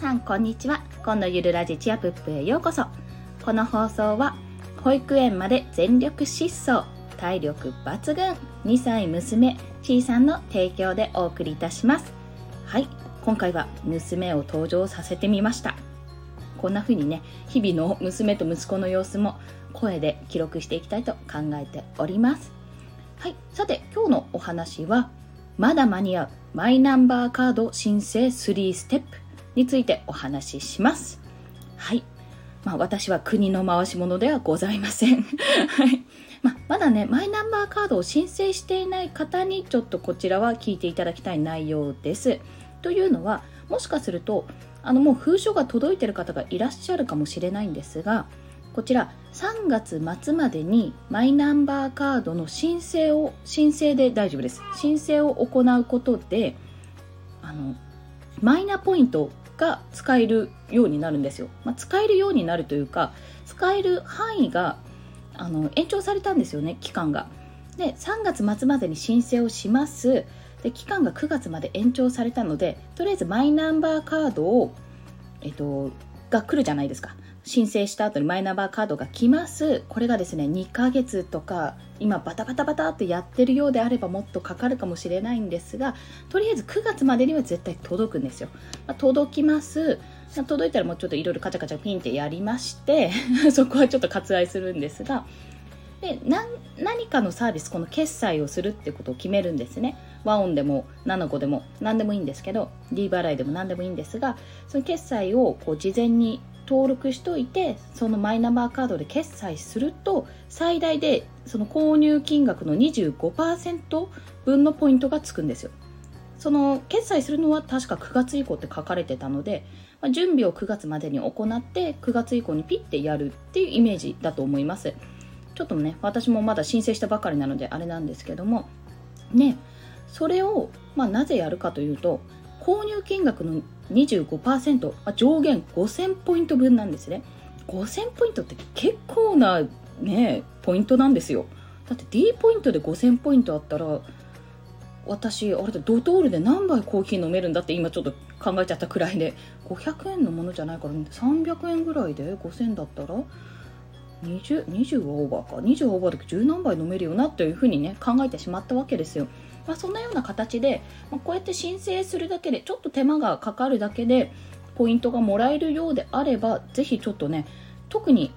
さんこんにちは。今度ゆるラジチアプップへようこそ。この放送は保育園まで全力疾走体力抜群2歳娘ちーさんの提供でお送りいたします。はい今回は娘を登場させてみました。こんな風にね日々の娘と息子の様子も声で記録していきたいと考えております。はいさて今日のお話はまだ間に合うマイナンバーカード申請3ステップ。についてお話ししますはいまあ、私は国の回し物ではございません。はいまあ、まだね、マイナンバーカードを申請していない方にちょっとこちらは聞いていただきたい内容です。というのは、もしかすると、あのもう封書が届いている方がいらっしゃるかもしれないんですが、こちら3月末までにマイナンバーカードの申請を申請で大丈夫です申請を行うことであのマイナポイントが使えるようになるんですよ、まあ、使えるようになるというか使える範囲があの延長されたんですよね期間が。で3月末までに申請をします。で期間が9月まで延長されたのでとりあえずマイナンバーカードを、えっと、が来るじゃないですか。申請した後にマイナンバーカードが来ます。これがですね2ヶ月とか今バタバタバタってやってるようであればもっとかかるかもしれないんですがとりあえず9月までには絶対届くんですよ、まあ、届きます。届いたらもうちょっといろいろカチャカチャピンってやりまして そこはちょっと割愛するんですがで何かのサービスこの決済をするってことを決めるんですね。和音でも7個でも何でもいいんですけど D 払いでも何でもいいんですがその決済をこう事前に登録しといてそのマイナンバーカードで決済すると最大でその購入金額の25%分のポイントがつくんですよ。その決済するのは確か9月以降って書かれてたので、まあ、準備を9月までに行って9月以降にピッてやるっていうイメージだと思います。ちょっとね私もまだ申請したばかりなのであれなんですけども。ねそれを、まあ、なぜやるかというと購入金額の25%、あ、上限5000ポイント分なんですね。5000ポイントって結構なねポイントなんですよ。だって D ポイントで5000ポイントあったら私あれでドトールで何杯コーヒー飲めるんだって今ちょっと考えちゃったくらいで500円のものじゃないから300円ぐらいで5000だったら 20, 20はオーバーか。20オーバーで10何杯飲めるよなというふうにね考えてしまったわけですよ。まあ、そんなような形で、まあ、こうやって申請するだけでちょっと手間がかかるだけでポイントがもらえるようであればぜひちょっとね特に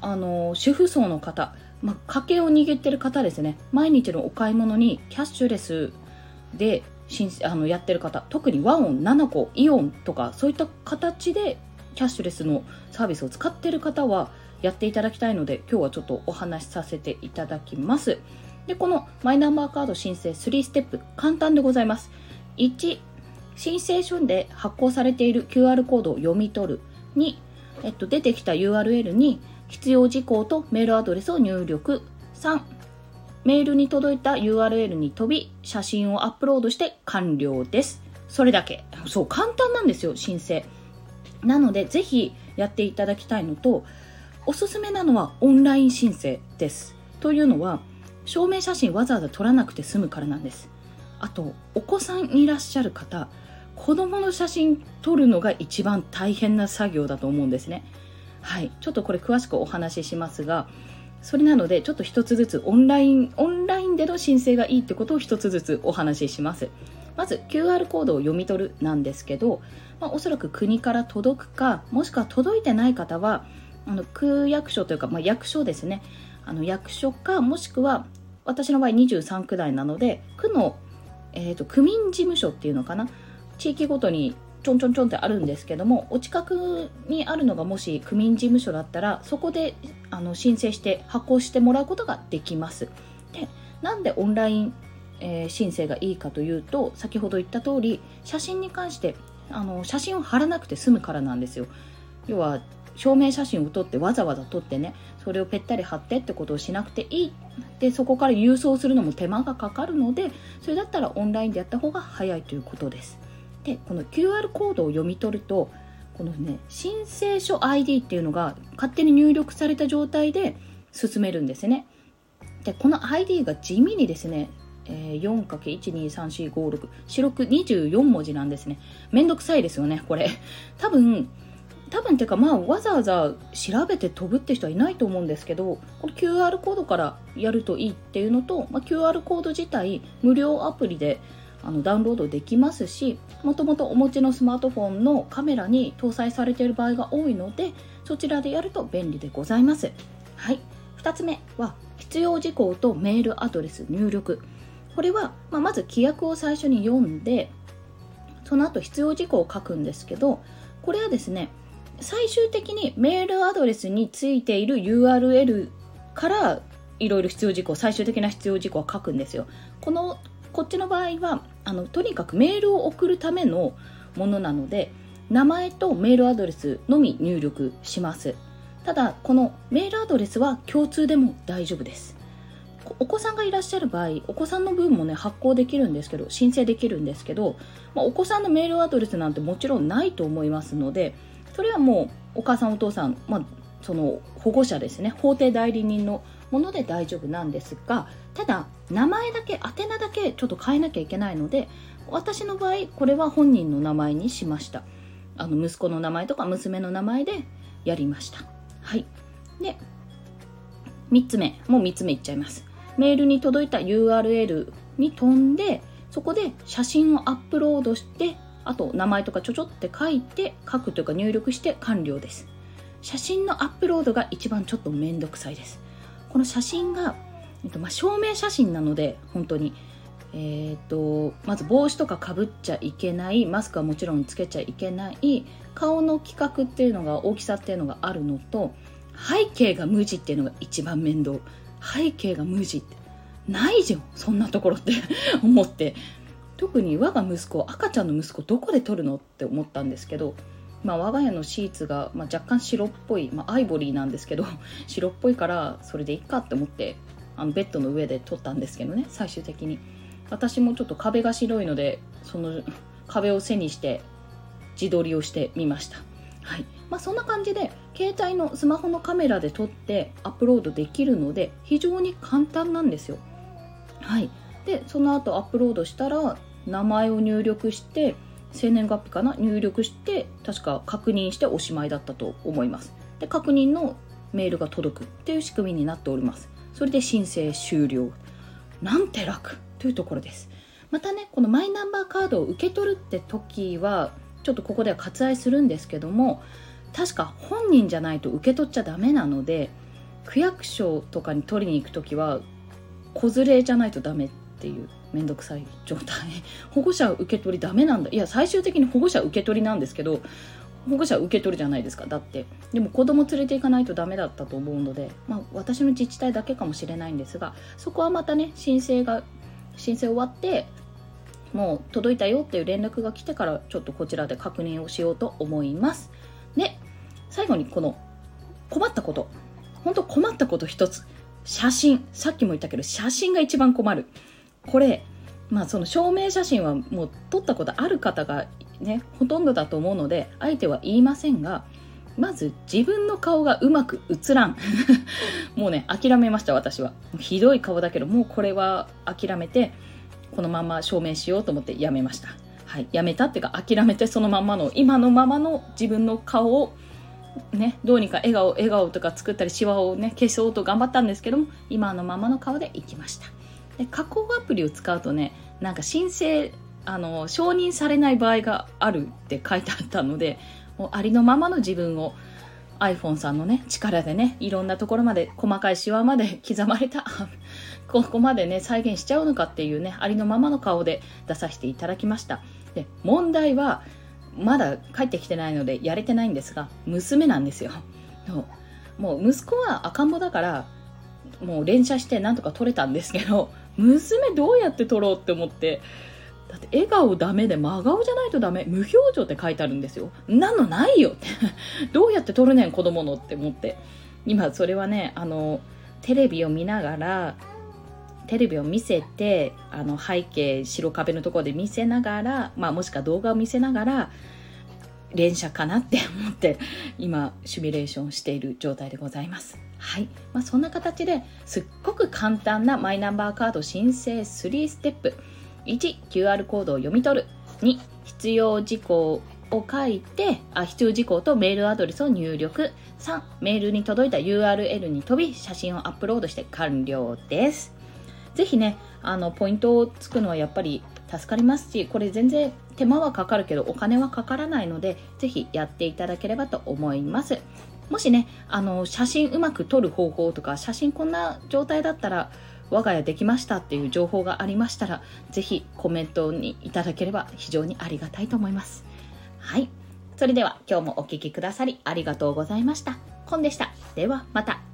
あの主婦層の方、まあ、家計を握ってる方ですね毎日のお買い物にキャッシュレスであのやってる方特にワオン7個イオンとかそういった形でキャッシュレスのサービスを使ってる方はやっていただきたいので今日はちょっとお話しさせていただきます。で、このマイナンバーカード申請3ステップ、簡単でございます。1、申請書で発行されている QR コードを読み取る。2、えっと、出てきた URL に必要事項とメールアドレスを入力。3、メールに届いた URL に飛び、写真をアップロードして完了です。それだけ。そう、簡単なんですよ、申請。なので、ぜひやっていただきたいのと、おすすめなのはオンライン申請です。というのは、証明写真わざわざ撮らなくて済むからなんです。あとお子さんいらっしゃる方子供の写真撮るのが一番大変な作業だと思うんですね。はい。ちょっとこれ詳しくお話ししますがそれなのでちょっと一つずつオンラインオンラインでの申請がいいってことを一つずつお話しします。まず QR コードを読み取るなんですけど、まあ、おそらく国から届くかもしくは届いてない方はあの区役所というか、まあ、役所ですね。あの役所かもしくは私の場合23区内なので区の、えーと、区民事務所っていうのかな？地域ごとにちょんちょんちょんってあるんですけどもお近くにあるのがもし区民事務所だったらそこであの申請して発行してもらうことができます。でなんでオンライン、えー、申請がいいかというと先ほど言った通り写真に関してあの写真を貼らなくて済むからなんですよ。要は証明写真を撮ってわざわざ撮ってねそれをぺったり貼ってってことをしなくていい。でそこから郵送するのも手間がかかるのでそれだったらオンラインでやった方が早いということです。でこの QR コードを読み取るとこのね申請書 ID っていうのが勝手に入力された状態で進めるんですね。でこの ID が地味にですね、4×12345 四6 24文字なんですね。めんどくさいですよねこれ。多分多分っていうかまあわざわざ調べて飛ぶって人はいないと思うんですけどこの QR コードからやるといいっていうのと、まあ、QR コード自体無料アプリであのダウンロードできますしもともとお持ちのスマートフォンのカメラに搭載されている場合が多いのでそちらでやると便利でございます。はい。2つ目は必要事項とメールアドレス入力。これは、まあ、まず規約を最初に読んでその後必要事項を書くんですけどこれはですね最終的にメールアドレスについている URL からいろいろ必要事項最終的な必要事項は書くんですよ。このこっちの場合はあのとにかくメールを送るためのものなので名前とメールアドレスのみ入力します。ただこのメールアドレスは共通でも大丈夫です。お子さんがいらっしゃる場合お子さんの分もね発行できるんですけど申請できるんですけど、まあ、お子さんのメールアドレスなんてもちろんないと思いますのでそれはもうお母さんお父さん、まあ、その保護者ですね。法定代理人のもので大丈夫なんですがただ名前だけ宛名だけちょっと変えなきゃいけないので私の場合これは本人の名前にしました。あの息子の名前とか娘の名前でやりました。はい。で3つ目もう3つ目いっちゃいます。メールに届いた URL に飛んでそこで写真をアップロードしてあと名前とかちょちょって書いて書くというか入力して完了です。写真のアップロードが一番ちょっとめんどくさいです。この写真が、えっとまあ、証明写真なので本当に。えーと、まず帽子とかかぶっちゃいけない。マスクはもちろんつけちゃいけない。顔の規格っていうのが大きさっていうのがあるのと背景が無地っていうのが一番面倒。背景が無地って。ないじゃんそんなところって。思って。特に我が息子赤ちゃんの息子どこで撮るのって思ったんですけど、まあ、我が家のシーツが、まあ、若干白っぽい、まあ、アイボリーなんですけど 白っぽいからそれでいいかって思ってあのベッドの上で撮ったんですけどね最終的に。私もちょっと壁が白いのでその壁を背にして自撮りをしてみました。はい。まあ、そんな感じで携帯のスマホのカメラで撮ってアップロードできるので非常に簡単なんですよ。はい。でその後アップロードしたら名前を入力して生年月日かな？入力して確か確認しておしまいだったと思います。で確認のメールが届くっていう仕組みになっております。それで申請終了。なんて楽！というところです。またねこのマイナンバーカードを受け取るって時はちょっとここでは割愛するんですけども確か本人じゃないと受け取っちゃダメなので区役所とかに取りに行く時は子連れじゃないとダメっていう面倒くさい状態。保護者受け取りダメなんだ。いや最終的に保護者受け取りなんですけど保護者受け取るじゃないですかだって。でも子供連れて行かないとダメだったと思うので、まあ、私の自治体だけかもしれないんですがそこはまたね申請が申請終わってもう届いたよっていう連絡が来てからちょっとこちらで確認をしようと思います。で最後にこの困ったこと。本当困ったこと一つ。写真。さっきも言ったけど写真が一番困る。これまあその証明写真はもう撮ったことある方がねほとんどだと思うので相手は言いませんがまず自分の顔がうまく映らん。もうね諦めました私は。ひどい顔だけどもうこれは諦めてこのまま証明しようと思ってやめました。はい。やめたっていうか諦めてそのままの今のままの自分の顔をね、どうにか笑顔笑顔とか作ったりシワをね消そうと頑張ったんですけども今のままの顔でいきました。で加工アプリを使うとねなんか申請あの承認されない場合があるって書いてあったのでもうありのままの自分を iPhone さんのね力でねいろんなところまで細かいシワまで刻まれた ここまでね再現しちゃうのかっていうねありのままの顔で出させていただきました。で問題はまだ帰ってきてないのでやれてないんですが娘なんですよ。もう息子は赤ん坊だからもう連写してなんとか撮れたんですけど娘どうやって撮ろうって思ってだって笑顔ダメで真顔じゃないとダメ無表情って書いてあるんですよ。なのないよ。っ てどうやって撮るねん子供のって思って。今それはねあのテレビを見ながらテレビを見せてあの背景白壁のところで見せながら、まあ、もしくは動画を見せながら連射かなって思って今シミュレーションしている状態でございます。はい、まあ、そんな形ですっごく簡単なマイナンバーカード申請3ステップ。1QR コードを読み取る。2必要事項を書いてあ必要事項とメールアドレスを入力。3メールに届いた URL に飛び写真をアップロードして完了です。ぜひねあのポイントをつくのはやっぱり助かりますしこれ全然手間はかかるけどお金はかからないのでぜひやっていただければと思います。もしねあの写真うまく撮る方法とか写真こんな状態だったら我が家できましたっていう情報がありましたらぜひコメントにいただければ非常にありがたいと思います。はい。それでは今日もお聴きくださりありがとうございました。コンでした。ではまた。